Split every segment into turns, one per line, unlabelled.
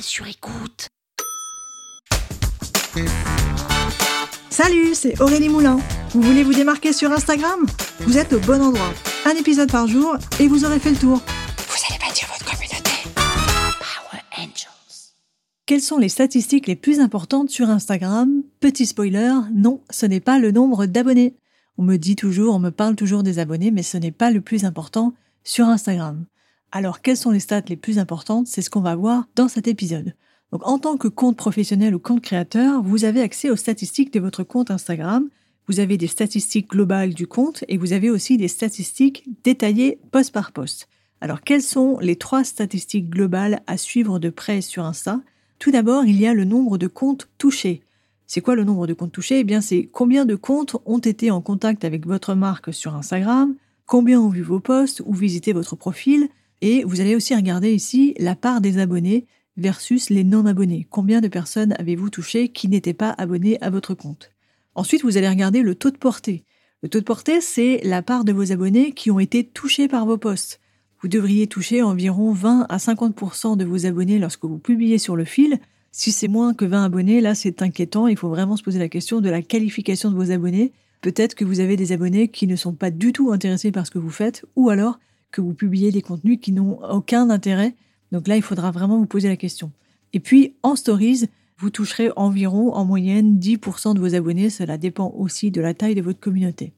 Sur écoute.
Salut, c'est Aurélie Moulin. Vous voulez vous démarquer sur Instagram? Vous êtes au bon endroit. Un épisode par jour et vous aurez fait le tour.
Vous allez bâtir votre communauté. Power Angels.
Quelles sont les statistiques les plus importantes sur Instagram? Petit spoiler, non, ce n'est pas le nombre d'abonnés. On me dit toujours, on me parle toujours des abonnés, mais ce n'est pas le plus important sur Instagram. Alors, quelles sont les stats les plus importantes? C'est ce qu'on va voir dans cet épisode. Donc, en tant que compte professionnel ou compte créateur, vous avez accès aux statistiques de votre compte Instagram. Vous avez des statistiques globales du compte et vous avez aussi des statistiques détaillées post par post. Alors, quelles sont les trois statistiques globales à suivre de près sur Insta? Tout d'abord, il y a le nombre de comptes touchés. C'est quoi le nombre de comptes touchés? Eh bien, c'est combien de comptes ont été en contact avec votre marque sur Instagram, combien ont vu vos posts? Ou visité votre profil, et vous allez aussi regarder ici la part des abonnés versus les non-abonnés. Combien de personnes avez-vous touché qui n'étaient pas abonnées à votre compte? Ensuite, vous allez regarder le taux de portée. Le taux de portée, c'est la part de vos abonnés qui ont été touchés par vos posts. Vous devriez toucher environ 20 à 50% de vos abonnés lorsque vous publiez sur le fil. Si c'est moins que 20 abonnés, là c'est inquiétant. Il faut vraiment se poser la question de la qualification de vos abonnés. Peut-être que vous avez des abonnés qui ne sont pas du tout intéressés par ce que vous faites, ou alors que vous publiez des contenus qui n'ont aucun intérêt. Donc là, il faudra vraiment vous poser la question. Et puis, en stories, vous toucherez environ en moyenne 10% de vos abonnés. Cela dépend aussi de la taille de votre communauté.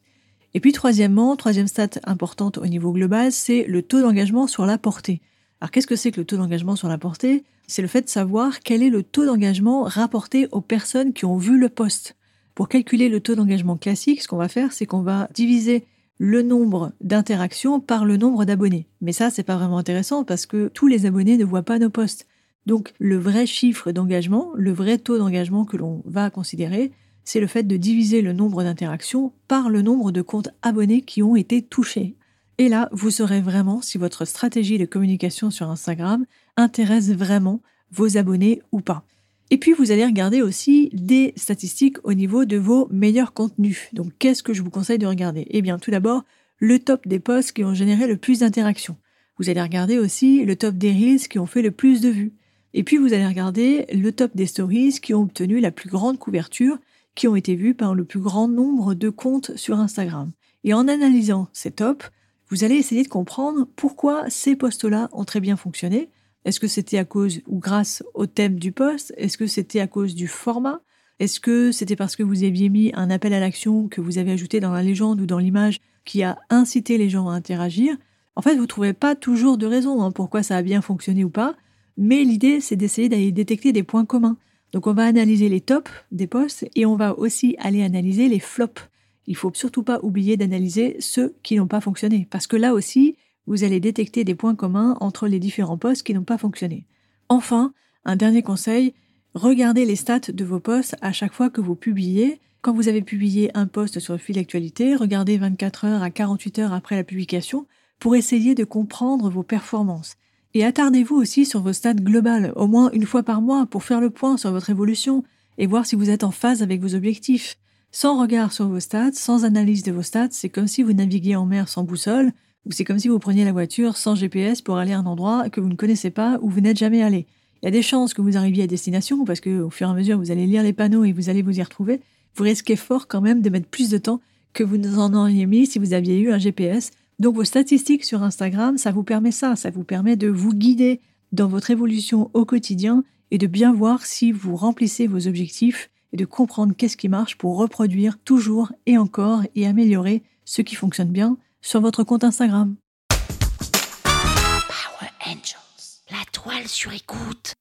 Et puis, troisièmement, troisième stat importante au niveau global, c'est le taux d'engagement sur la portée. Alors, qu'est-ce que c'est que le taux d'engagement sur la portée? C'est le fait de savoir quel est le taux d'engagement rapporté aux personnes qui ont vu le post. Pour calculer le taux d'engagement classique, ce qu'on va faire, c'est qu'on va diviser le nombre d'interactions par le nombre d'abonnés. Mais ça, c'est pas vraiment intéressant parce que tous les abonnés ne voient pas nos posts. Donc, le vrai chiffre d'engagement, le vrai taux d'engagement que l'on va considérer, c'est le fait de diviser le nombre d'interactions par le nombre de comptes abonnés qui ont été touchés. Et là, vous saurez vraiment si votre stratégie de communication sur Instagram intéresse vraiment vos abonnés ou pas. Et puis, vous allez regarder aussi des statistiques au niveau de vos meilleurs contenus. Donc, qu'est-ce que je vous conseille de regarder? Eh bien, tout d'abord, le top des posts qui ont généré le plus d'interactions. Vous allez regarder aussi le top des reels qui ont fait le plus de vues. Et puis, vous allez regarder le top des stories qui ont obtenu la plus grande couverture, qui ont été vues par le plus grand nombre de comptes sur Instagram. Et en analysant ces tops, vous allez essayer de comprendre pourquoi ces posts-là ont très bien fonctionné, est-ce que c'était à cause ou grâce au thème du poste? Est-ce que c'était à cause du format? Est-ce que c'était parce que vous aviez mis un appel à l'action que vous avez ajouté dans la légende ou dans l'image qui a incité les gens à interagir? En fait, vous ne trouvez pas toujours de raison hein, pourquoi ça a bien fonctionné ou pas, mais l'idée, c'est d'essayer d'aller détecter des points communs. Donc on va analyser les tops des posts et on va aussi aller analyser les flops. Il faut surtout pas oublier d'analyser ceux qui n'ont pas fonctionné, parce que là aussi, vous allez détecter des points communs entre les différents posts qui n'ont pas fonctionné. Enfin, un dernier conseil, regardez les stats de vos posts à chaque fois que vous publiez. Quand vous avez publié un post sur le fil d'actualité, regardez 24 heures à 48 heures après la publication pour essayer de comprendre vos performances. Et attardez-vous aussi sur vos stats globales, au moins une fois par mois, pour faire le point sur votre évolution et voir si vous êtes en phase avec vos objectifs. Sans regard sur vos stats, sans analyse de vos stats, c'est comme si vous naviguiez en mer sans boussole, c'est comme si vous preniez la voiture sans GPS pour aller à un endroit que vous ne connaissez pas où vous n'êtes jamais allé. Il y a des chances que vous arriviez à destination parce que au fur et à mesure vous allez lire les panneaux et vous allez vous y retrouver. Vous risquez fort quand même de mettre plus de temps que vous en auriez mis si vous aviez eu un GPS. Donc vos statistiques sur Instagram, ça vous permet ça, ça vous permet de vous guider dans votre évolution au quotidien et de bien voir si vous remplissez vos objectifs et de comprendre qu'est-ce qui marche pour reproduire toujours et encore et améliorer ce qui fonctionne bien sur votre compte Instagram.
Power Angels, la toile sur écoute.